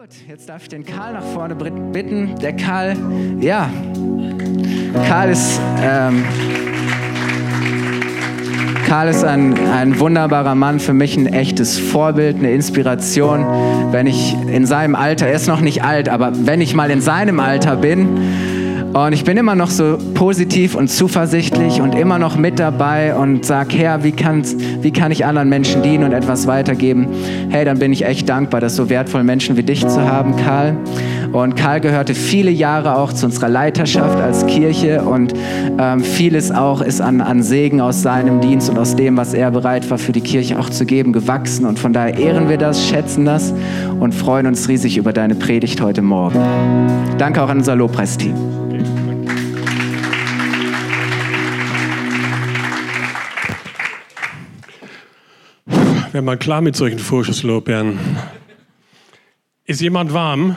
Gut, jetzt darf ich den Karl nach vorne bitten. Der Karl, ja, Karl ist, ähm, Karl ist ein, ein wunderbarer Mann, für mich ein echtes Vorbild, eine Inspiration. Wenn ich in seinem Alter, er ist noch nicht alt, aber wenn ich mal in seinem Alter bin, und ich bin immer noch so positiv und zuversichtlich und immer noch mit dabei und sage, Herr, wie, kann's, wie kann ich anderen Menschen dienen und etwas weitergeben? Hey, dann bin ich echt dankbar, dass so wertvolle Menschen wie dich zu haben, Karl. Und Karl gehörte viele Jahre auch zu unserer Leiterschaft als Kirche und ähm, vieles auch ist an, an Segen aus seinem Dienst und aus dem, was er bereit war für die Kirche auch zu geben, gewachsen. Und von daher ehren wir das, schätzen das und freuen uns riesig über deine Predigt heute Morgen. Danke auch an unser Lobpreisteam. Wäre mal klar mit solchen Vorschusslorbeeren. Ist jemand warm?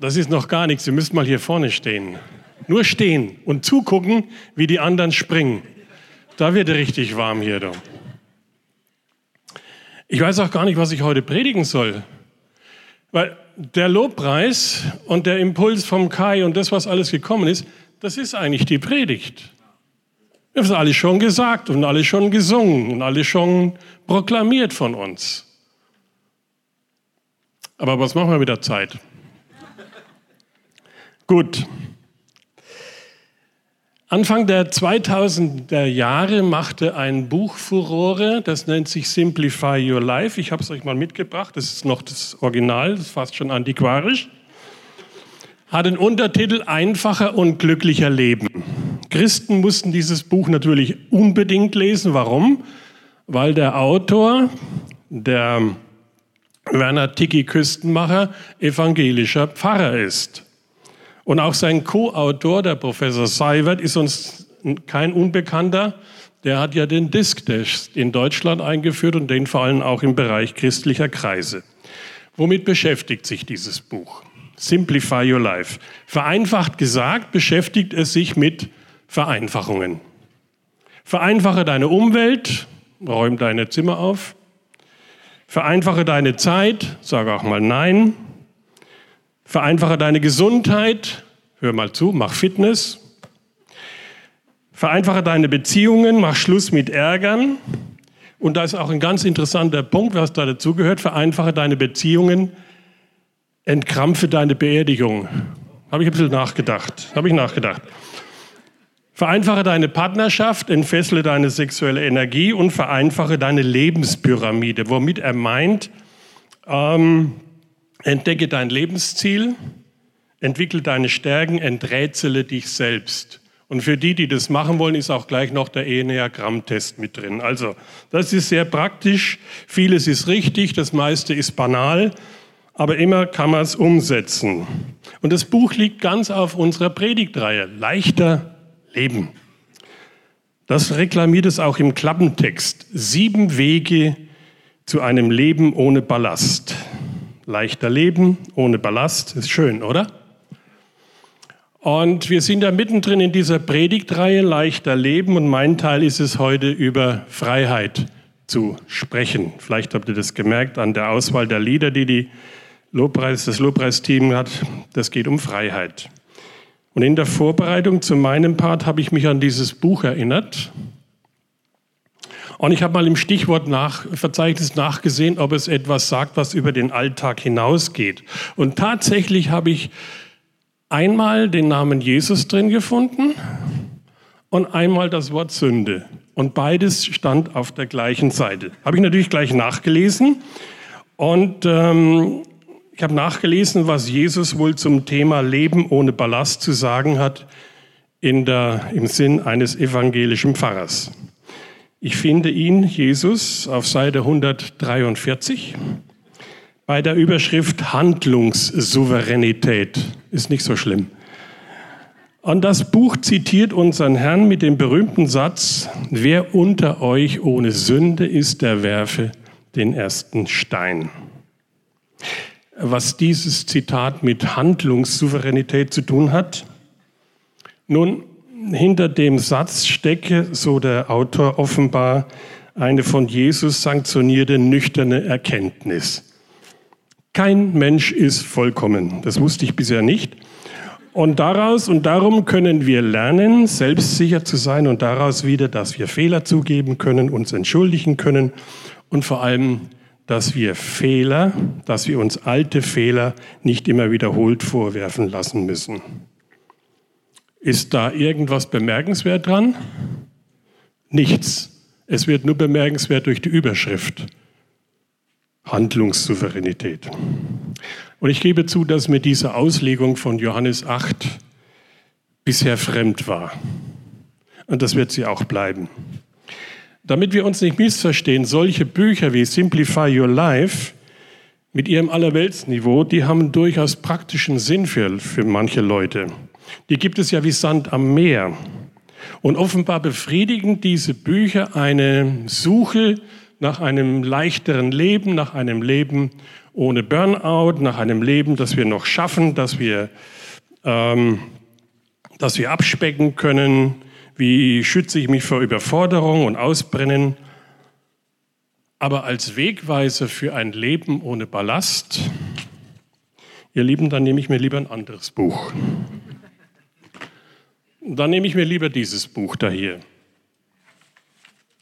Das ist noch gar nichts. Sie müsst mal hier vorne stehen. Nur stehen und zugucken, wie die anderen springen. Da wird richtig warm hier. Doch. Ich weiß auch gar nicht, was ich heute predigen soll. Weil der Lobpreis und der Impuls vom Kai und das, was alles gekommen ist, das ist eigentlich die Predigt. Haben es alles schon gesagt und alles schon gesungen und alles schon proklamiert von uns. Aber was machen wir mit der Zeit? Gut. Anfang der 2000er Jahre machte ein Buch Furore, das nennt sich Simplify Your Life. Ich habe es euch mal mitgebracht, das ist noch das Original, das ist fast schon antiquarisch. Hat den Untertitel Einfacher und glücklicher Leben. Christen mussten dieses Buch natürlich unbedingt lesen. Warum? Weil der Autor, der Werner Tiki Küstenmacher, evangelischer Pfarrer ist. Und auch sein Co-Autor, der Professor Seiwert, ist uns kein Unbekannter. Der hat ja den Disk-Test in Deutschland eingeführt und den vor allem auch im Bereich christlicher Kreise. Womit beschäftigt sich dieses Buch? Simplify Your Life. Vereinfacht gesagt beschäftigt es sich mit Vereinfachungen. Vereinfache deine Umwelt, räum deine Zimmer auf. Vereinfache deine Zeit, sage auch mal Nein. Vereinfache deine Gesundheit, hör mal zu, mach Fitness. Vereinfache deine Beziehungen, mach Schluss mit Ärgern. Und da ist auch ein ganz interessanter Punkt, was da dazugehört. Vereinfache deine Beziehungen, entkrampfe deine Beerdigung. Habe ich ein bisschen nachgedacht. Habe ich nachgedacht. Vereinfache deine Partnerschaft, entfessle deine sexuelle Energie und vereinfache deine Lebenspyramide, womit er meint, ähm, entdecke dein Lebensziel, entwickle deine Stärken, enträtsele dich selbst. Und für die, die das machen wollen, ist auch gleich noch der Enneagramm-Test mit drin. Also, das ist sehr praktisch. Vieles ist richtig, das meiste ist banal, aber immer kann man es umsetzen. Und das Buch liegt ganz auf unserer Predigtreihe. Leichter Leben. Das reklamiert es auch im Klappentext. Sieben Wege zu einem Leben ohne Ballast. Leichter Leben ohne Ballast ist schön, oder? Und wir sind da mittendrin in dieser Predigtreihe Leichter Leben und mein Teil ist es heute über Freiheit zu sprechen. Vielleicht habt ihr das gemerkt an der Auswahl der Lieder, die, die Lobpreis, das Lobpreisteam hat. Das geht um Freiheit. Und in der Vorbereitung zu meinem Part habe ich mich an dieses Buch erinnert. Und ich habe mal im Stichwort nach, Verzeichnis nachgesehen, ob es etwas sagt, was über den Alltag hinausgeht. Und tatsächlich habe ich einmal den Namen Jesus drin gefunden und einmal das Wort Sünde. Und beides stand auf der gleichen Seite. Habe ich natürlich gleich nachgelesen. Und ähm, ich habe nachgelesen, was Jesus wohl zum Thema Leben ohne Ballast zu sagen hat in der, im Sinn eines evangelischen Pfarrers. Ich finde ihn, Jesus, auf Seite 143 bei der Überschrift Handlungssouveränität. Ist nicht so schlimm. Und das Buch zitiert unseren Herrn mit dem berühmten Satz, wer unter euch ohne Sünde ist, der werfe den ersten Stein was dieses Zitat mit Handlungssouveränität zu tun hat? Nun, hinter dem Satz stecke, so der Autor offenbar, eine von Jesus sanktionierte nüchterne Erkenntnis. Kein Mensch ist vollkommen. Das wusste ich bisher nicht. Und daraus und darum können wir lernen, selbstsicher zu sein und daraus wieder, dass wir Fehler zugeben können, uns entschuldigen können und vor allem, dass wir Fehler, dass wir uns alte Fehler nicht immer wiederholt vorwerfen lassen müssen. Ist da irgendwas bemerkenswert dran? Nichts. Es wird nur bemerkenswert durch die Überschrift. Handlungssouveränität. Und ich gebe zu, dass mir diese Auslegung von Johannes 8 bisher fremd war. Und das wird sie auch bleiben. Damit wir uns nicht missverstehen, solche Bücher wie Simplify Your Life mit ihrem Allerweltsniveau, die haben durchaus praktischen Sinn für, für manche Leute. Die gibt es ja wie Sand am Meer. Und offenbar befriedigen diese Bücher eine Suche nach einem leichteren Leben, nach einem Leben ohne Burnout, nach einem Leben, das wir noch schaffen, das wir, ähm, das wir abspecken können. Wie schütze ich mich vor Überforderung und Ausbrennen? Aber als Wegweiser für ein Leben ohne Ballast, ihr Lieben, dann nehme ich mir lieber ein anderes Buch. Dann nehme ich mir lieber dieses Buch da hier.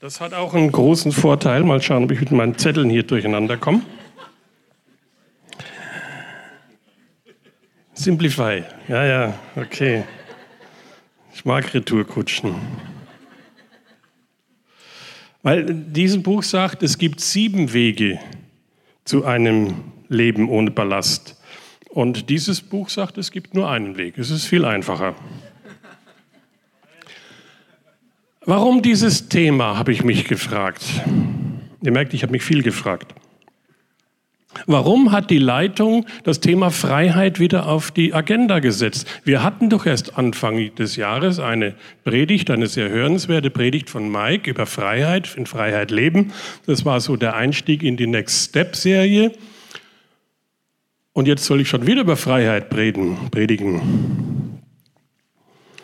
Das hat auch einen großen Vorteil. Mal schauen, ob ich mit meinen Zetteln hier durcheinander komme. Simplify. Ja, ja, okay. Ich mag Retourkutschen. Weil dieses Buch sagt, es gibt sieben Wege zu einem Leben ohne Ballast. Und dieses Buch sagt, es gibt nur einen Weg. Es ist viel einfacher. Warum dieses Thema, habe ich mich gefragt. Ihr merkt, ich habe mich viel gefragt. Warum hat die Leitung das Thema Freiheit wieder auf die Agenda gesetzt? Wir hatten doch erst Anfang des Jahres eine Predigt, eine sehr hörenswerte Predigt von Mike über Freiheit, in Freiheit leben. Das war so der Einstieg in die Next Step Serie. Und jetzt soll ich schon wieder über Freiheit predigen.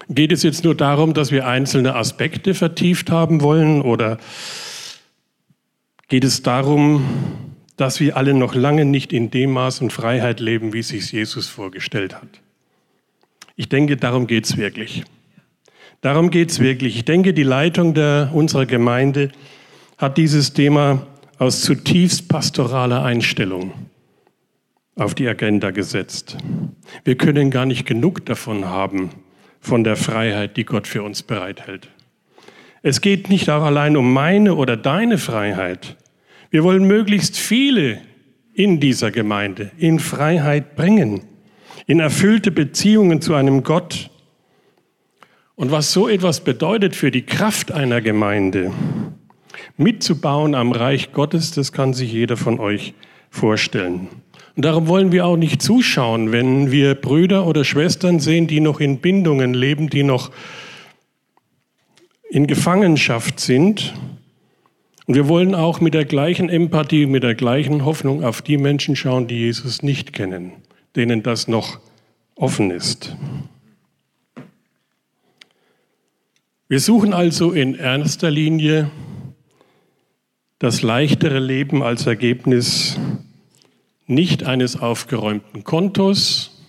Geht es jetzt nur darum, dass wir einzelne Aspekte vertieft haben wollen oder geht es darum, dass wir alle noch lange nicht in dem Maß und Freiheit leben, wie sich Jesus vorgestellt hat? Ich denke, darum geht es wirklich. Darum geht es wirklich. Ich denke, die Leitung der, unserer Gemeinde hat dieses Thema aus zutiefst pastoraler Einstellung auf die Agenda gesetzt. Wir können gar nicht genug davon haben, von der Freiheit, die Gott für uns bereithält. Es geht nicht auch allein um meine oder deine Freiheit. Wir wollen möglichst viele in dieser Gemeinde in Freiheit bringen, in erfüllte Beziehungen zu einem Gott. Und was so etwas bedeutet für die Kraft einer Gemeinde, mitzubauen am Reich Gottes, das kann sich jeder von euch vorstellen. Und darum wollen wir auch nicht zuschauen, wenn wir Brüder oder Schwestern sehen, die noch in Bindungen leben, die noch in Gefangenschaft sind. Und wir wollen auch mit der gleichen Empathie, mit der gleichen Hoffnung auf die Menschen schauen, die Jesus nicht kennen, denen das noch offen ist. Wir suchen also in erster Linie das leichtere Leben als Ergebnis nicht eines aufgeräumten Kontos,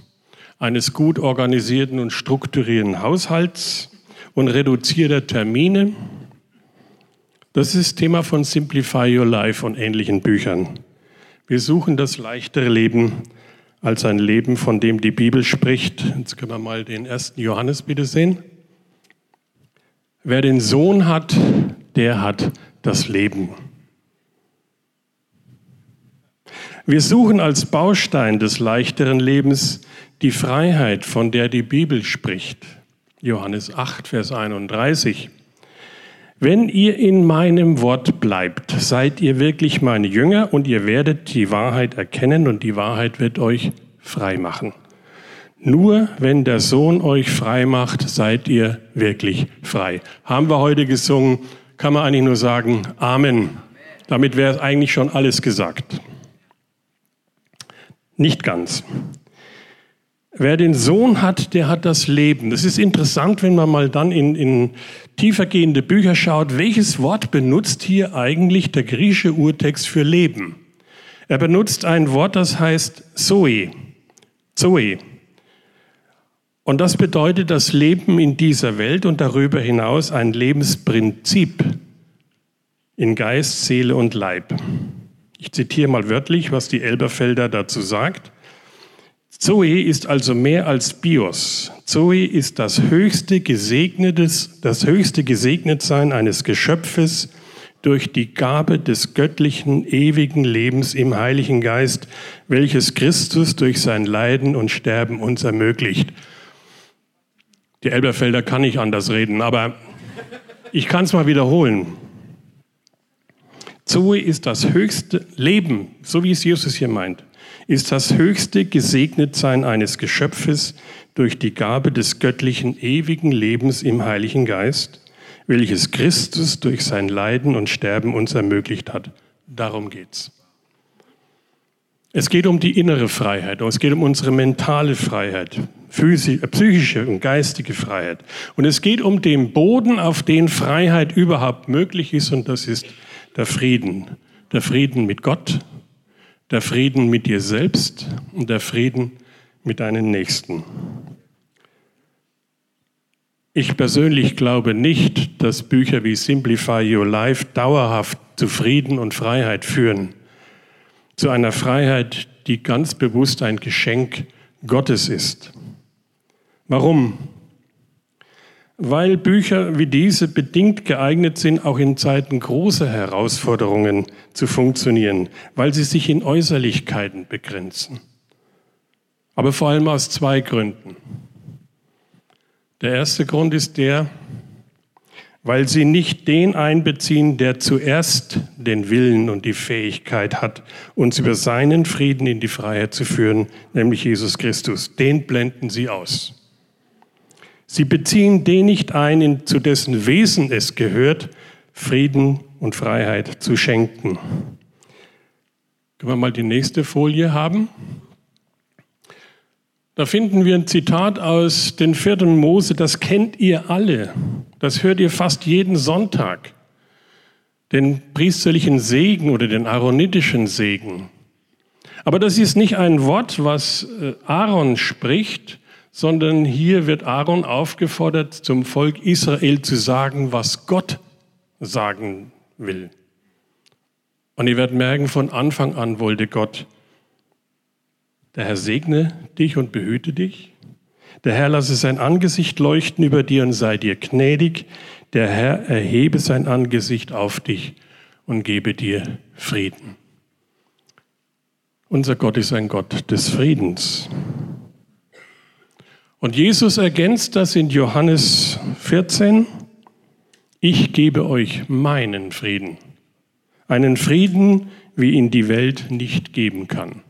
eines gut organisierten und strukturierten Haushalts und reduzierter Termine. Das ist Thema von Simplify Your Life und ähnlichen Büchern. Wir suchen das leichtere Leben als ein Leben, von dem die Bibel spricht. Jetzt können wir mal den ersten Johannes bitte sehen. Wer den Sohn hat, der hat das Leben. Wir suchen als Baustein des leichteren Lebens die Freiheit, von der die Bibel spricht. Johannes 8, Vers 31. Wenn ihr in meinem Wort bleibt, seid ihr wirklich meine Jünger und ihr werdet die Wahrheit erkennen und die Wahrheit wird euch frei machen. Nur wenn der Sohn euch frei macht, seid ihr wirklich frei. Haben wir heute gesungen, kann man eigentlich nur sagen, Amen. Damit wäre eigentlich schon alles gesagt. Nicht ganz. Wer den Sohn hat, der hat das Leben. Das ist interessant, wenn man mal dann in, in tiefergehende Bücher schaut. Welches Wort benutzt hier eigentlich der griechische Urtext für Leben? Er benutzt ein Wort, das heißt Zoe. Zoe. Und das bedeutet das Leben in dieser Welt und darüber hinaus ein Lebensprinzip in Geist, Seele und Leib. Ich zitiere mal wörtlich, was die Elberfelder dazu sagt. Zoe ist also mehr als Bios. Zoe ist das höchste Gesegnetes, das höchste Gesegnetsein eines Geschöpfes durch die Gabe des göttlichen, ewigen Lebens im Heiligen Geist, welches Christus durch sein Leiden und Sterben uns ermöglicht. Die Elberfelder kann nicht anders reden, aber ich kann es mal wiederholen. Zoe ist das höchste Leben, so wie es Jesus hier meint, ist das höchste Gesegnetsein eines Geschöpfes durch die Gabe des göttlichen ewigen Lebens im Heiligen Geist, welches Christus durch sein Leiden und Sterben uns ermöglicht hat. Darum geht's. Es geht um die innere Freiheit, es geht um unsere mentale Freiheit, physische, psychische und geistige Freiheit. Und es geht um den Boden, auf den Freiheit überhaupt möglich ist, und das ist der Frieden. Der Frieden mit Gott, der Frieden mit dir selbst und der Frieden mit deinen Nächsten. Ich persönlich glaube nicht, dass Bücher wie Simplify Your Life dauerhaft zu Frieden und Freiheit führen zu einer Freiheit, die ganz bewusst ein Geschenk Gottes ist. Warum? Weil Bücher wie diese bedingt geeignet sind, auch in Zeiten großer Herausforderungen zu funktionieren, weil sie sich in Äußerlichkeiten begrenzen. Aber vor allem aus zwei Gründen. Der erste Grund ist der, weil sie nicht den einbeziehen, der zuerst den Willen und die Fähigkeit hat, uns über seinen Frieden in die Freiheit zu führen, nämlich Jesus Christus. Den blenden sie aus. Sie beziehen den nicht ein, zu dessen Wesen es gehört, Frieden und Freiheit zu schenken. Können wir mal die nächste Folie haben? Da finden wir ein Zitat aus den vierten Mose, das kennt ihr alle. Das hört ihr fast jeden Sonntag. Den priesterlichen Segen oder den aaronitischen Segen. Aber das ist nicht ein Wort, was äh, Aaron spricht, sondern hier wird Aaron aufgefordert, zum Volk Israel zu sagen, was Gott sagen will. Und ihr werdet merken, von Anfang an wollte Gott der Herr segne dich und behüte dich. Der Herr lasse sein Angesicht leuchten über dir und sei dir gnädig. Der Herr erhebe sein Angesicht auf dich und gebe dir Frieden. Unser Gott ist ein Gott des Friedens. Und Jesus ergänzt das in Johannes 14. Ich gebe euch meinen Frieden. Einen Frieden, wie ihn die Welt nicht geben kann.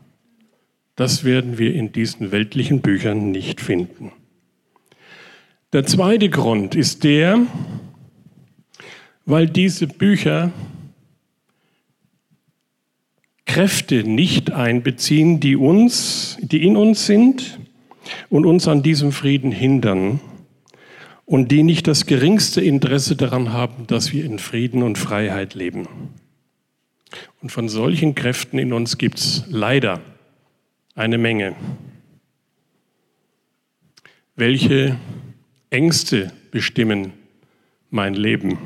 Das werden wir in diesen weltlichen Büchern nicht finden. Der zweite Grund ist der, weil diese Bücher Kräfte nicht einbeziehen, die uns, die in uns sind und uns an diesem Frieden hindern und die nicht das geringste Interesse daran haben, dass wir in Frieden und Freiheit leben. Und von solchen Kräften in uns gibt es leider eine Menge. Welche Ängste bestimmen mein Leben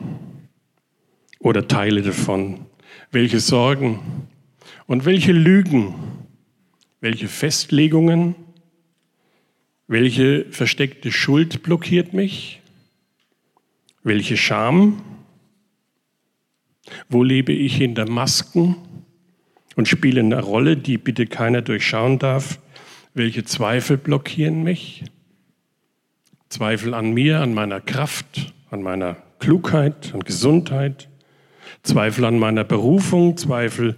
oder Teile davon? Welche Sorgen und welche Lügen? Welche Festlegungen? Welche versteckte Schuld blockiert mich? Welche Scham? Wo lebe ich hinter Masken? und spielen eine Rolle, die bitte keiner durchschauen darf. Welche Zweifel blockieren mich? Zweifel an mir, an meiner Kraft, an meiner Klugheit, an Gesundheit. Zweifel an meiner Berufung, Zweifel,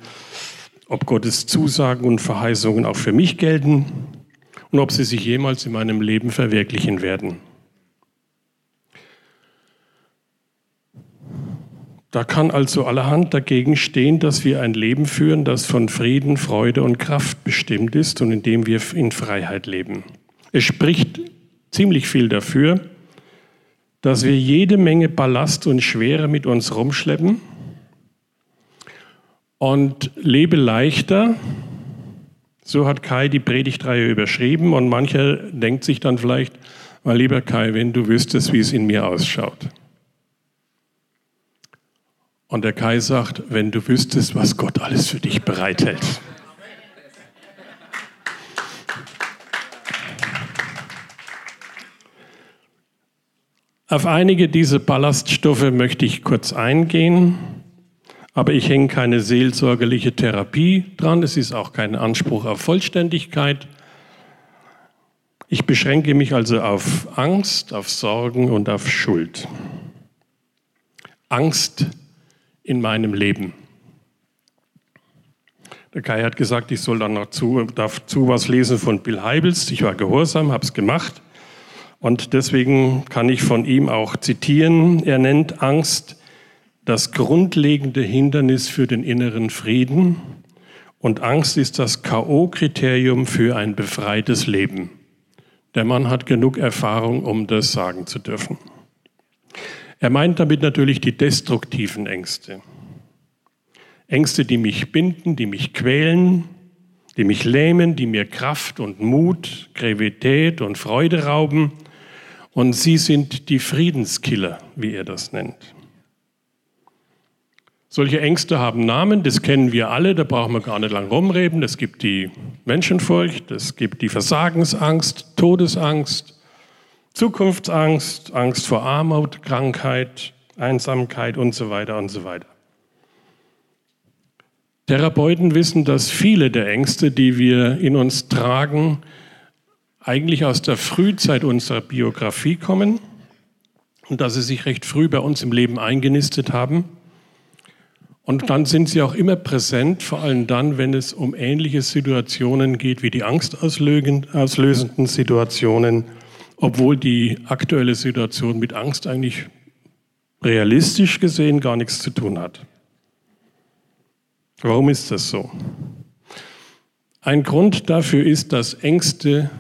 ob Gottes Zusagen und Verheißungen auch für mich gelten und ob sie sich jemals in meinem Leben verwirklichen werden. Da kann also allerhand dagegen stehen, dass wir ein Leben führen, das von Frieden, Freude und Kraft bestimmt ist und in dem wir in Freiheit leben. Es spricht ziemlich viel dafür, dass wir jede Menge Ballast und Schwere mit uns rumschleppen und lebe leichter. So hat Kai die Predigtreihe überschrieben und mancher denkt sich dann vielleicht, mein lieber Kai, wenn du wüsstest, wie es in mir ausschaut. Und der Kai sagt, wenn du wüsstest, was Gott alles für dich bereithält. Auf einige dieser Ballaststoffe möchte ich kurz eingehen, aber ich hänge keine seelsorgerliche Therapie dran. Es ist auch kein Anspruch auf Vollständigkeit. Ich beschränke mich also auf Angst, auf Sorgen und auf Schuld. Angst in meinem Leben. Der Kai hat gesagt, ich soll dann noch zu, dazu was lesen von Bill Heibels. Ich war gehorsam, habe es gemacht. Und deswegen kann ich von ihm auch zitieren. Er nennt Angst das grundlegende Hindernis für den inneren Frieden. Und Angst ist das KO-Kriterium für ein befreites Leben. Der Mann hat genug Erfahrung, um das sagen zu dürfen. Er meint damit natürlich die destruktiven Ängste. Ängste, die mich binden, die mich quälen, die mich lähmen, die mir Kraft und Mut, Gravität und Freude rauben und sie sind die Friedenskiller, wie er das nennt. Solche Ängste haben Namen, das kennen wir alle, da brauchen wir gar nicht lang rumreden. Es gibt die Menschenfurcht, es gibt die Versagensangst, Todesangst, Zukunftsangst, Angst vor Armut, Krankheit, Einsamkeit und so weiter und so weiter. Therapeuten wissen, dass viele der Ängste, die wir in uns tragen, eigentlich aus der Frühzeit unserer Biografie kommen und dass sie sich recht früh bei uns im Leben eingenistet haben. Und dann sind sie auch immer präsent, vor allem dann, wenn es um ähnliche Situationen geht wie die angstauslösenden Situationen, obwohl die aktuelle Situation mit Angst eigentlich realistisch gesehen gar nichts zu tun hat. Warum ist das so? Ein Grund dafür ist, dass Ängste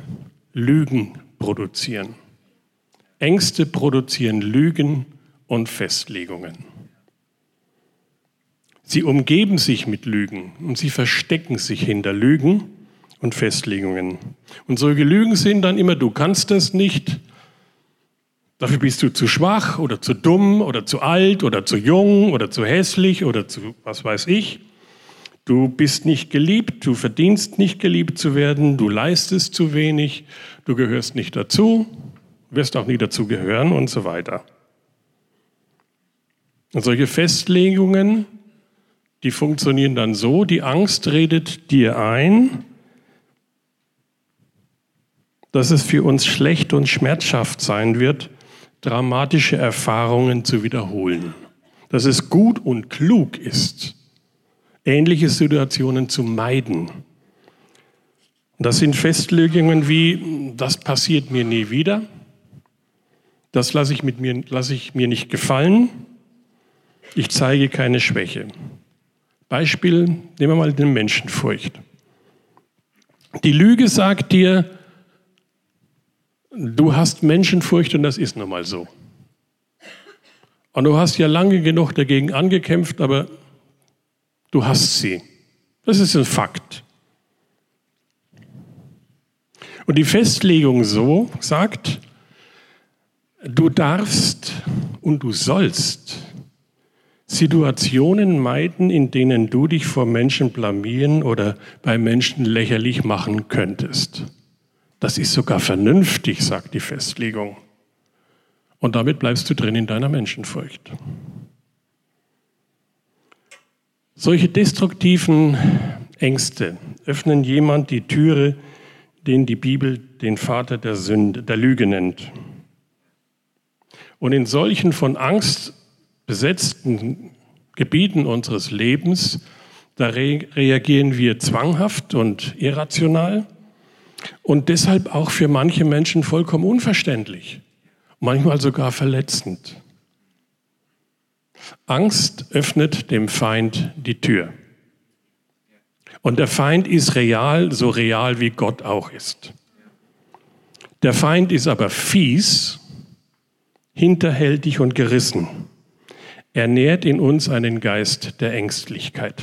Lügen produzieren. Ängste produzieren Lügen und Festlegungen. Sie umgeben sich mit Lügen und sie verstecken sich hinter Lügen und Festlegungen. Und solche Lügen sind dann immer, du kannst das nicht, dafür bist du zu schwach oder zu dumm oder zu alt oder zu jung oder zu hässlich oder zu was weiß ich. Du bist nicht geliebt, du verdienst nicht geliebt zu werden, du leistest zu wenig, du gehörst nicht dazu, wirst auch nie dazu gehören und so weiter. Und solche Festlegungen, die funktionieren dann so, die Angst redet dir ein, dass es für uns schlecht und schmerzhaft sein wird, dramatische Erfahrungen zu wiederholen. Dass es gut und klug ist, ähnliche Situationen zu meiden. Das sind Festlegungen wie, das passiert mir nie wieder, das lasse ich, mit lasse ich mir nicht gefallen, ich zeige keine Schwäche. Beispiel, nehmen wir mal den Menschenfurcht. Die Lüge sagt dir, du hast Menschenfurcht und das ist nun mal so. Und du hast ja lange genug dagegen angekämpft, aber Du hast sie. Das ist ein Fakt. Und die Festlegung so sagt, du darfst und du sollst Situationen meiden, in denen du dich vor Menschen blamieren oder bei Menschen lächerlich machen könntest. Das ist sogar vernünftig, sagt die Festlegung. Und damit bleibst du drin in deiner Menschenfurcht. Solche destruktiven Ängste öffnen jemand die Türe, den die Bibel den Vater der Sünde, der Lüge nennt. Und in solchen von Angst besetzten Gebieten unseres Lebens, da re reagieren wir zwanghaft und irrational und deshalb auch für manche Menschen vollkommen unverständlich, manchmal sogar verletzend. Angst öffnet dem Feind die Tür. Und der Feind ist real, so real wie Gott auch ist. Der Feind ist aber fies, hinterhältig und gerissen. Er nährt in uns einen Geist der Ängstlichkeit.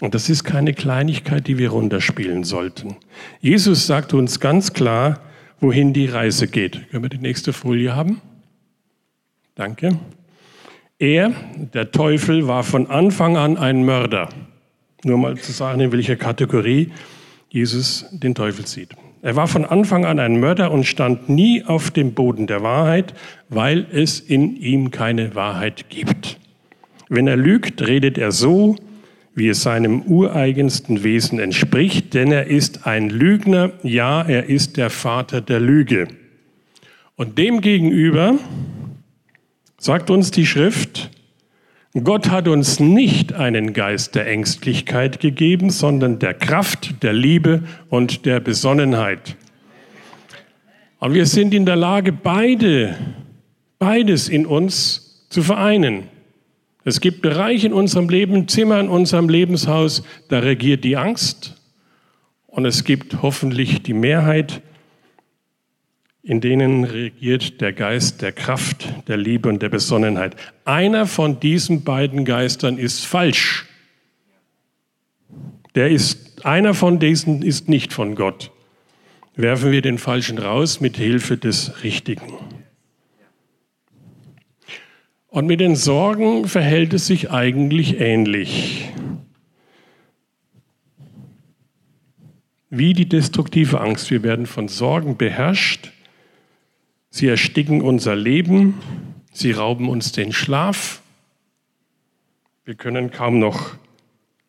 Und das ist keine Kleinigkeit, die wir runterspielen sollten. Jesus sagt uns ganz klar, wohin die Reise geht. Können wir die nächste Folie haben? Danke. Er, der Teufel, war von Anfang an ein Mörder. Nur mal zu sagen, in welcher Kategorie Jesus den Teufel sieht. Er war von Anfang an ein Mörder und stand nie auf dem Boden der Wahrheit, weil es in ihm keine Wahrheit gibt. Wenn er lügt, redet er so, wie es seinem ureigensten Wesen entspricht, denn er ist ein Lügner, ja, er ist der Vater der Lüge. Und demgegenüber sagt uns die Schrift, Gott hat uns nicht einen Geist der Ängstlichkeit gegeben, sondern der Kraft, der Liebe und der Besonnenheit. Und wir sind in der Lage, beide, beides in uns zu vereinen. Es gibt Bereiche in unserem Leben, Zimmer in unserem Lebenshaus, da regiert die Angst. Und es gibt hoffentlich die Mehrheit, in denen regiert der Geist der Kraft, der Liebe und der Besonnenheit. Einer von diesen beiden Geistern ist falsch. Der ist, einer von diesen ist nicht von Gott. Werfen wir den Falschen raus mit Hilfe des Richtigen. Und mit den Sorgen verhält es sich eigentlich ähnlich. Wie die destruktive Angst. Wir werden von Sorgen beherrscht Sie ersticken unser Leben, sie rauben uns den Schlaf. Wir können kaum noch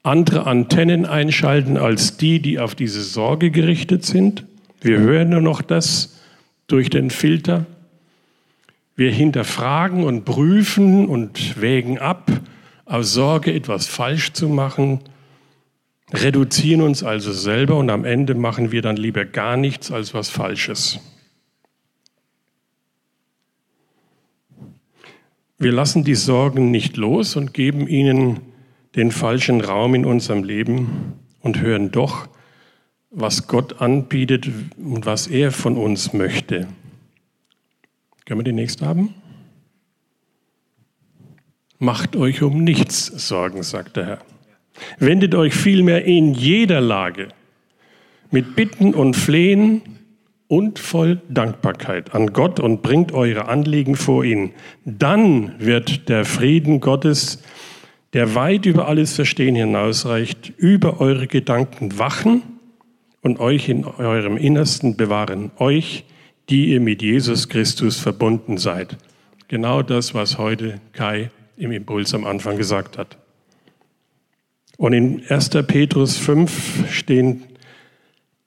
andere Antennen einschalten als die, die auf diese Sorge gerichtet sind. Wir hören nur noch das durch den Filter. Wir hinterfragen und prüfen und wägen ab, aus Sorge etwas falsch zu machen, reduzieren uns also selber und am Ende machen wir dann lieber gar nichts als was Falsches. Wir lassen die Sorgen nicht los und geben ihnen den falschen Raum in unserem Leben und hören doch, was Gott anbietet und was er von uns möchte. Können wir die nächste haben? Macht euch um nichts Sorgen, sagt der Herr. Wendet euch vielmehr in jeder Lage mit Bitten und Flehen und voll Dankbarkeit an Gott und bringt eure Anliegen vor ihn. Dann wird der Frieden Gottes, der weit über alles Verstehen hinausreicht, über eure Gedanken wachen und euch in eurem Innersten bewahren. Euch, die ihr mit Jesus Christus verbunden seid. Genau das, was heute Kai im Impuls am Anfang gesagt hat. Und in 1. Petrus 5 stehen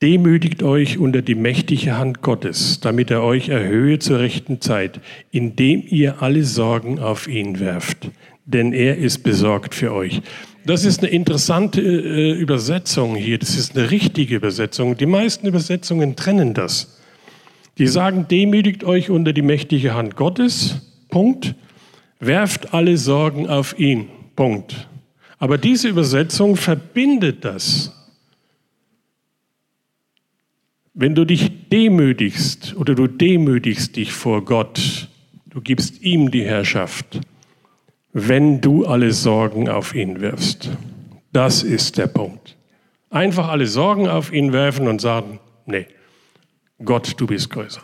Demütigt euch unter die mächtige Hand Gottes, damit er euch erhöhe zur rechten Zeit, indem ihr alle Sorgen auf ihn werft, denn er ist besorgt für euch. Das ist eine interessante äh, Übersetzung hier, das ist eine richtige Übersetzung. Die meisten Übersetzungen trennen das. Die sagen, demütigt euch unter die mächtige Hand Gottes, Punkt, werft alle Sorgen auf ihn, Punkt. Aber diese Übersetzung verbindet das wenn du dich demütigst oder du demütigst dich vor Gott, du gibst ihm die Herrschaft, wenn du alle Sorgen auf ihn wirfst. Das ist der Punkt. Einfach alle Sorgen auf ihn werfen und sagen, nee, Gott, du bist größer.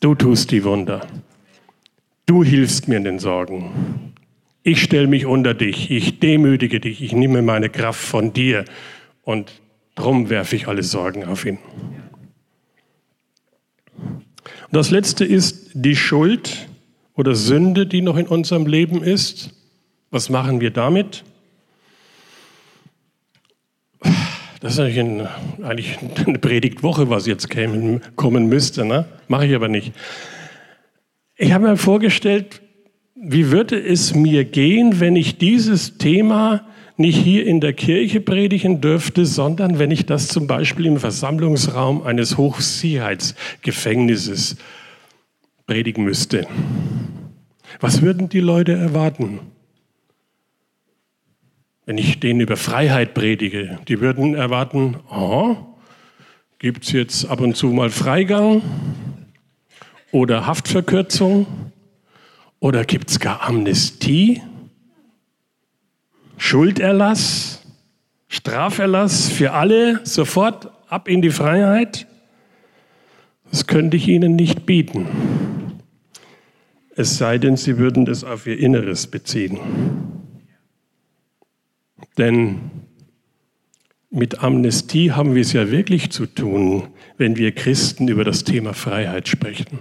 Du tust die Wunder. Du hilfst mir in den Sorgen. Ich stelle mich unter dich, ich demütige dich, ich nehme meine Kraft von dir und Drum werfe ich alle Sorgen auf ihn. Und das letzte ist die Schuld oder Sünde, die noch in unserem Leben ist. Was machen wir damit? Das ist eigentlich, ein, eigentlich eine Predigtwoche, was jetzt kämen, kommen müsste. Ne? Mache ich aber nicht. Ich habe mir vorgestellt, wie würde es mir gehen, wenn ich dieses Thema nicht hier in der Kirche predigen dürfte, sondern wenn ich das zum Beispiel im Versammlungsraum eines Hochsicherheitsgefängnisses predigen müsste. Was würden die Leute erwarten? Wenn ich denen über Freiheit predige, die würden erwarten, oh, gibt es jetzt ab und zu mal Freigang oder Haftverkürzung oder gibt es gar Amnestie? Schulderlass? Straferlass für alle, sofort ab in die Freiheit, das könnte ich Ihnen nicht bieten. Es sei denn, Sie würden das auf Ihr Inneres beziehen. Denn mit Amnestie haben wir es ja wirklich zu tun, wenn wir Christen über das Thema Freiheit sprechen.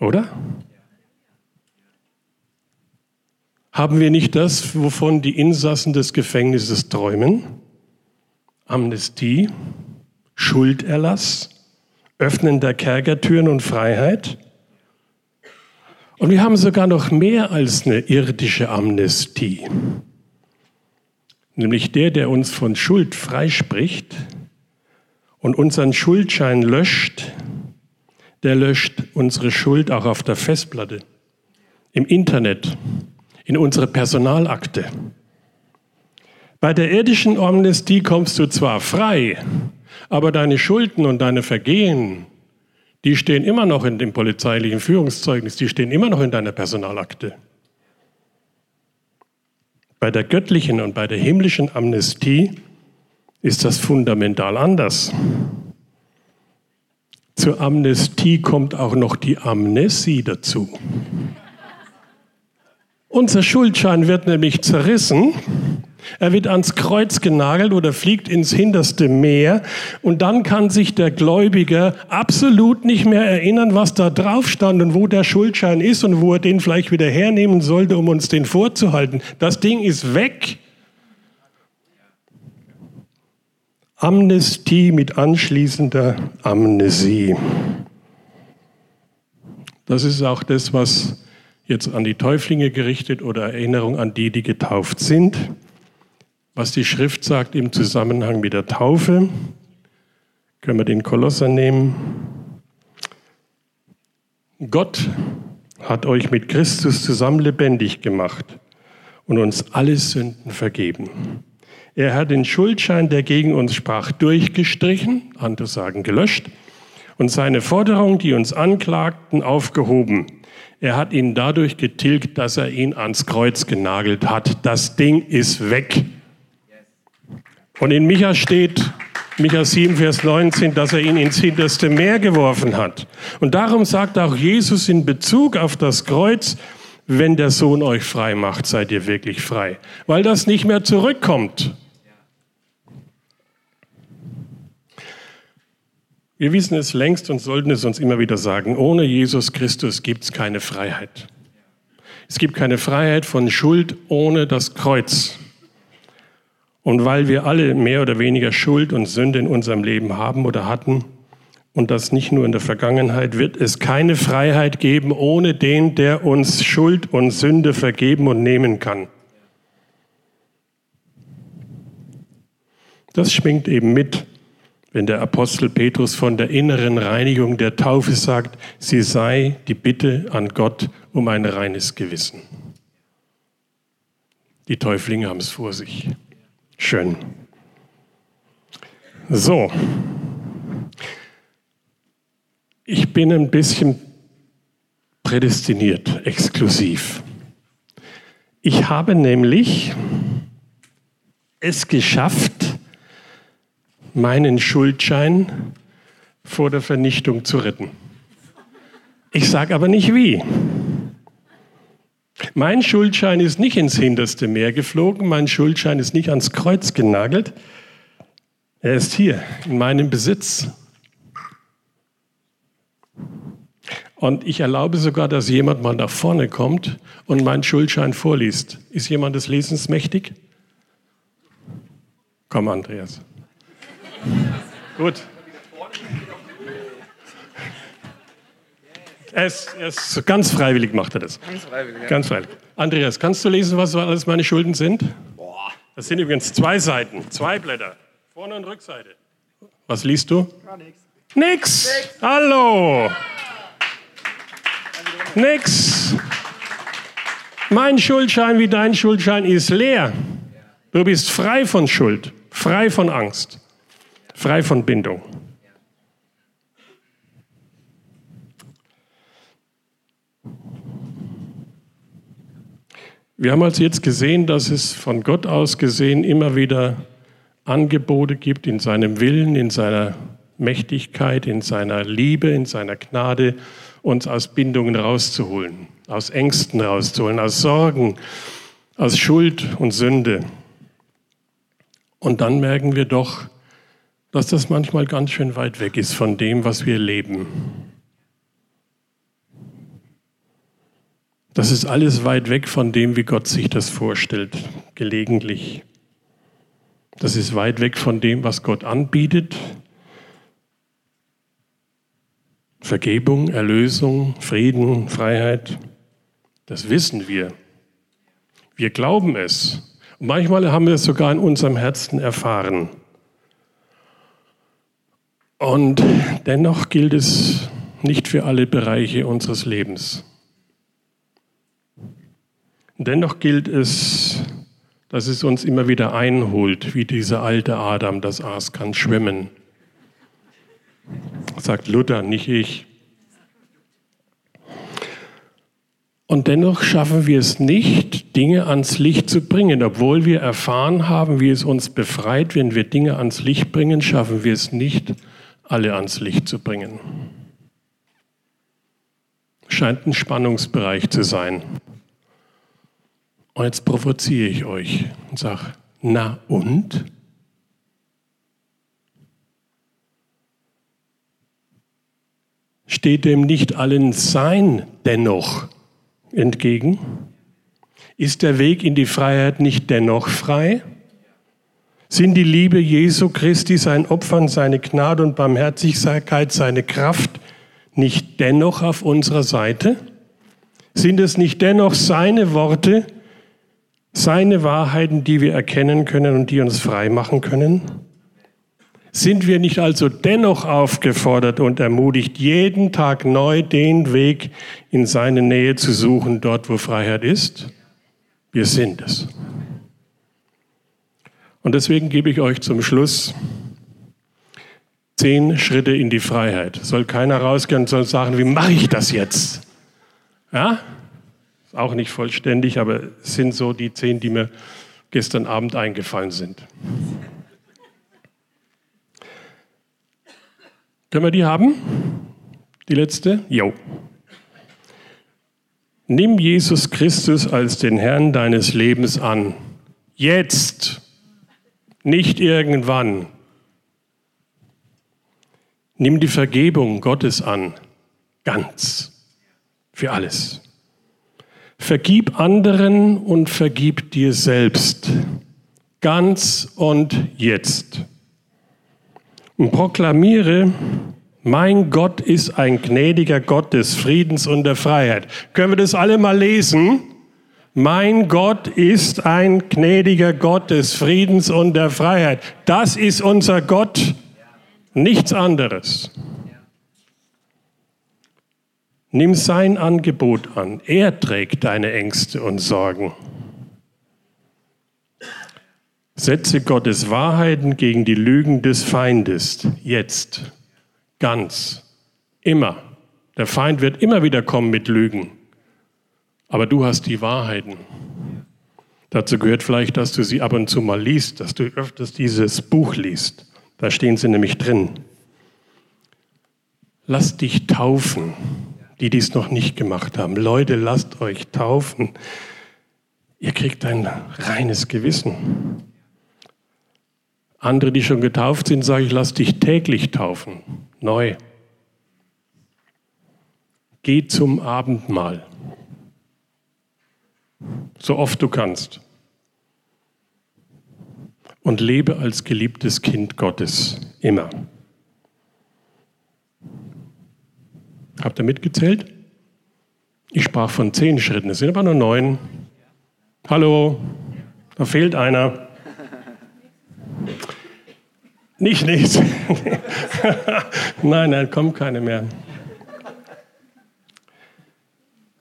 Oder? Haben wir nicht das, wovon die Insassen des Gefängnisses träumen? Amnestie, Schulderlass, Öffnen der Kerkertüren und Freiheit? Und wir haben sogar noch mehr als eine irdische Amnestie. Nämlich der, der uns von Schuld freispricht und unseren Schuldschein löscht, der löscht unsere Schuld auch auf der Festplatte, im Internet, in unsere Personalakte. Bei der irdischen Amnestie kommst du zwar frei, aber deine Schulden und deine Vergehen, die stehen immer noch in dem polizeilichen Führungszeugnis, die stehen immer noch in deiner Personalakte. Bei der göttlichen und bei der himmlischen Amnestie ist das fundamental anders. Zur Amnestie kommt auch noch die Amnesie dazu. Unser Schuldschein wird nämlich zerrissen. Er wird ans Kreuz genagelt oder fliegt ins hinterste Meer und dann kann sich der Gläubiger absolut nicht mehr erinnern, was da drauf stand und wo der Schuldschein ist und wo er den vielleicht wieder hernehmen sollte, um uns den vorzuhalten. Das Ding ist weg. Amnestie mit anschließender Amnesie. Das ist auch das, was jetzt an die Täuflinge gerichtet oder Erinnerung an die, die getauft sind. Was die Schrift sagt im Zusammenhang mit der Taufe, können wir den Kolosser nehmen. Gott hat euch mit Christus zusammen lebendig gemacht und uns alle Sünden vergeben. Er hat den Schuldschein, der gegen uns sprach, durchgestrichen, andere sagen gelöscht, und seine Forderungen, die uns anklagten, aufgehoben. Er hat ihn dadurch getilgt, dass er ihn ans Kreuz genagelt hat. Das Ding ist weg. Und in Micha steht, Micha 7, Vers 19, dass er ihn ins hinterste Meer geworfen hat. Und darum sagt auch Jesus in Bezug auf das Kreuz, wenn der Sohn euch frei macht, seid ihr wirklich frei. Weil das nicht mehr zurückkommt. Wir wissen es längst und sollten es uns immer wieder sagen, ohne Jesus Christus gibt es keine Freiheit. Es gibt keine Freiheit von Schuld ohne das Kreuz. Und weil wir alle mehr oder weniger Schuld und Sünde in unserem Leben haben oder hatten, und das nicht nur in der Vergangenheit, wird es keine Freiheit geben ohne den, der uns Schuld und Sünde vergeben und nehmen kann. Das schwingt eben mit wenn der Apostel Petrus von der inneren Reinigung der Taufe sagt, sie sei die Bitte an Gott um ein reines Gewissen. Die Täuflinge haben es vor sich. Schön. So. Ich bin ein bisschen prädestiniert, exklusiv. Ich habe nämlich es geschafft, meinen Schuldschein vor der Vernichtung zu retten. Ich sage aber nicht wie. Mein Schuldschein ist nicht ins hinterste Meer geflogen, mein Schuldschein ist nicht ans Kreuz genagelt. Er ist hier, in meinem Besitz. Und ich erlaube sogar, dass jemand mal nach vorne kommt und meinen Schuldschein vorliest. Ist jemand des Lesens mächtig? Komm, Andreas. Gut. Er ist, er ist, ganz freiwillig macht er das. Ganz freiwillig. Ja. Ganz freiwillig. Andreas, kannst du lesen, was alles meine Schulden sind? Boah. Das sind übrigens zwei Seiten, zwei Blätter, Vorne- und Rückseite. Was liest du? Gar nichts. Nix. nix. Hallo. Nix. Mein Schuldschein wie dein Schuldschein ist leer. Du bist frei von Schuld, frei von Angst frei von Bindung. Wir haben also jetzt gesehen, dass es von Gott aus gesehen immer wieder Angebote gibt in seinem Willen, in seiner Mächtigkeit, in seiner Liebe, in seiner Gnade, uns aus Bindungen rauszuholen, aus Ängsten rauszuholen, aus Sorgen, aus Schuld und Sünde. Und dann merken wir doch, dass das manchmal ganz schön weit weg ist von dem, was wir leben. Das ist alles weit weg von dem, wie Gott sich das vorstellt, gelegentlich. Das ist weit weg von dem, was Gott anbietet. Vergebung, Erlösung, Frieden, Freiheit, das wissen wir. Wir glauben es. Und manchmal haben wir es sogar in unserem Herzen erfahren. Und dennoch gilt es nicht für alle Bereiche unseres Lebens. Dennoch gilt es, dass es uns immer wieder einholt, wie dieser alte Adam, das Aas kann schwimmen. Sagt Luther, nicht ich. Und dennoch schaffen wir es nicht, Dinge ans Licht zu bringen. Obwohl wir erfahren haben, wie es uns befreit, wenn wir Dinge ans Licht bringen, schaffen wir es nicht, alle ans Licht zu bringen. Scheint ein Spannungsbereich zu sein. Und jetzt provoziere ich euch und sage, na und? Steht dem nicht allen Sein dennoch entgegen? Ist der Weg in die Freiheit nicht dennoch frei? Sind die Liebe Jesu Christi, sein Opfer und seine Gnade und Barmherzigkeit, seine Kraft nicht dennoch auf unserer Seite? Sind es nicht dennoch seine Worte, seine Wahrheiten, die wir erkennen können und die uns frei machen können? Sind wir nicht also dennoch aufgefordert und ermutigt, jeden Tag neu den Weg in seine Nähe zu suchen, dort wo Freiheit ist? Wir sind es. Und deswegen gebe ich euch zum Schluss zehn Schritte in die Freiheit. Soll keiner rausgehen und soll sagen, wie mache ich das jetzt? Ja? Auch nicht vollständig, aber es sind so die zehn, die mir gestern Abend eingefallen sind. Können wir die haben? Die letzte? Jo. Nimm Jesus Christus als den Herrn deines Lebens an. Jetzt, nicht irgendwann. Nimm die Vergebung Gottes an. Ganz. Für alles. Vergib anderen und vergib dir selbst. Ganz und jetzt. Und proklamiere, mein Gott ist ein gnädiger Gott des Friedens und der Freiheit. Können wir das alle mal lesen? Mein Gott ist ein gnädiger Gott des Friedens und der Freiheit. Das ist unser Gott, nichts anderes. Nimm sein Angebot an. Er trägt deine Ängste und Sorgen. Setze Gottes Wahrheiten gegen die Lügen des Feindes. Jetzt. Ganz. Immer. Der Feind wird immer wieder kommen mit Lügen. Aber du hast die Wahrheiten. Dazu gehört vielleicht, dass du sie ab und zu mal liest, dass du öfters dieses Buch liest. Da stehen sie nämlich drin. Lass dich taufen die dies noch nicht gemacht haben. Leute, lasst euch taufen. Ihr kriegt ein reines Gewissen. Andere, die schon getauft sind, sage ich, lass dich täglich taufen. Neu. Geh zum Abendmahl. So oft du kannst. Und lebe als geliebtes Kind Gottes. Immer. Habt ihr mitgezählt? Ich sprach von zehn Schritten, es sind aber nur neun. Hallo, da fehlt einer. Nicht nichts. nein, nein, kommt keine mehr.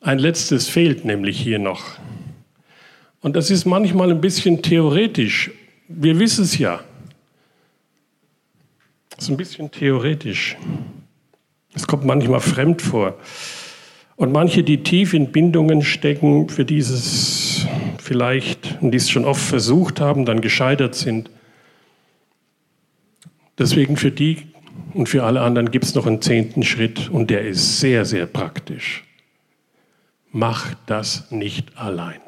Ein letztes fehlt nämlich hier noch. Und das ist manchmal ein bisschen theoretisch. Wir wissen es ja. Das ist ein bisschen theoretisch. Es kommt manchmal fremd vor. Und manche, die tief in Bindungen stecken, für dieses vielleicht, und die es schon oft versucht haben, dann gescheitert sind. Deswegen für die und für alle anderen gibt es noch einen zehnten Schritt und der ist sehr, sehr praktisch. Mach das nicht allein.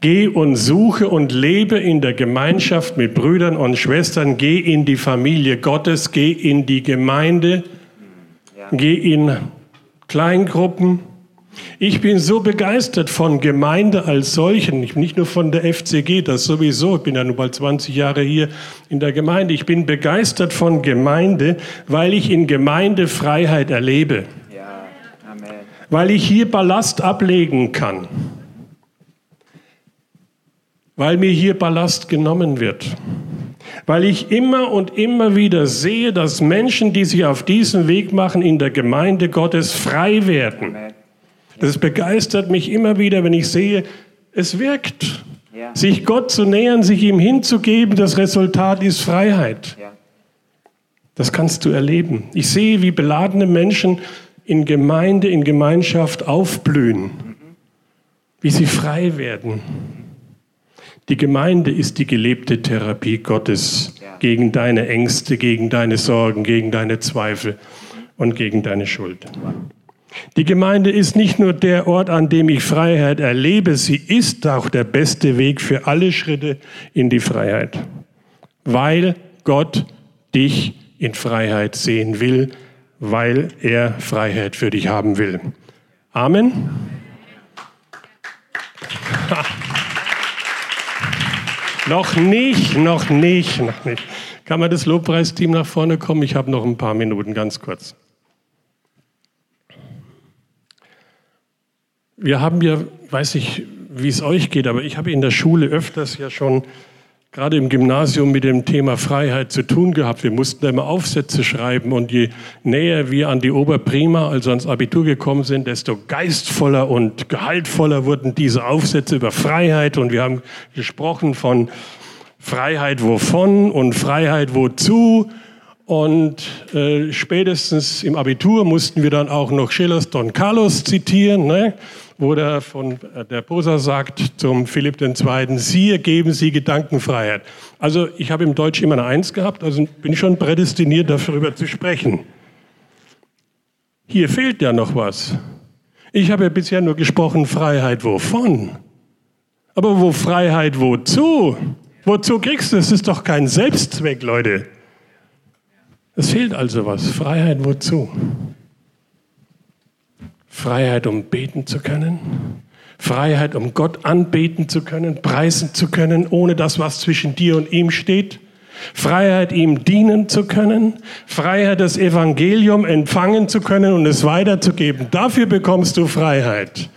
Geh und suche und lebe in der Gemeinschaft mit Brüdern und Schwestern. Geh in die Familie Gottes, geh in die Gemeinde, geh in Kleingruppen. Ich bin so begeistert von Gemeinde als solchen, nicht nur von der FCG, das sowieso, ich bin ja nun bald 20 Jahre hier in der Gemeinde. Ich bin begeistert von Gemeinde, weil ich in Gemeinde Freiheit erlebe. Ja. Weil ich hier Ballast ablegen kann weil mir hier Ballast genommen wird. Weil ich immer und immer wieder sehe, dass Menschen, die sich auf diesen Weg machen, in der Gemeinde Gottes frei werden. Das begeistert mich immer wieder, wenn ich sehe, es wirkt. Sich Gott zu nähern, sich ihm hinzugeben, das Resultat ist Freiheit. Das kannst du erleben. Ich sehe, wie beladene Menschen in Gemeinde, in Gemeinschaft aufblühen, wie sie frei werden. Die Gemeinde ist die gelebte Therapie Gottes gegen deine Ängste, gegen deine Sorgen, gegen deine Zweifel und gegen deine Schuld. Die Gemeinde ist nicht nur der Ort, an dem ich Freiheit erlebe, sie ist auch der beste Weg für alle Schritte in die Freiheit, weil Gott dich in Freiheit sehen will, weil er Freiheit für dich haben will. Amen. Noch nicht, noch nicht, noch nicht. Kann man das Lobpreisteam nach vorne kommen? Ich habe noch ein paar Minuten, ganz kurz. Wir haben ja, weiß ich, wie es euch geht, aber ich habe in der Schule öfters ja schon gerade im Gymnasium mit dem Thema Freiheit zu tun gehabt. Wir mussten da immer Aufsätze schreiben und je näher wir an die Oberprima, also ans Abitur gekommen sind, desto geistvoller und gehaltvoller wurden diese Aufsätze über Freiheit und wir haben gesprochen von Freiheit wovon und Freiheit wozu. Und äh, spätestens im Abitur mussten wir dann auch noch Schillers Don Carlos zitieren. Ne? Wo der, von, äh, der Poser sagt zum Philipp II., siehe, geben Sie Gedankenfreiheit. Also ich habe im Deutsch immer eine Eins gehabt, also bin schon prädestiniert, darüber zu sprechen. Hier fehlt ja noch was. Ich habe ja bisher nur gesprochen, Freiheit wovon? Aber wo Freiheit wozu? Wozu kriegst du? Es ist doch kein Selbstzweck, Leute. Es fehlt also was. Freiheit wozu? Freiheit, um beten zu können. Freiheit, um Gott anbeten zu können, preisen zu können, ohne das, was zwischen dir und ihm steht. Freiheit, ihm dienen zu können. Freiheit, das Evangelium empfangen zu können und es weiterzugeben. Dafür bekommst du Freiheit.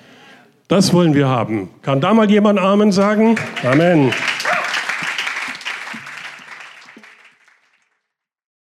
Das wollen wir haben. Kann da mal jemand Amen sagen? Amen.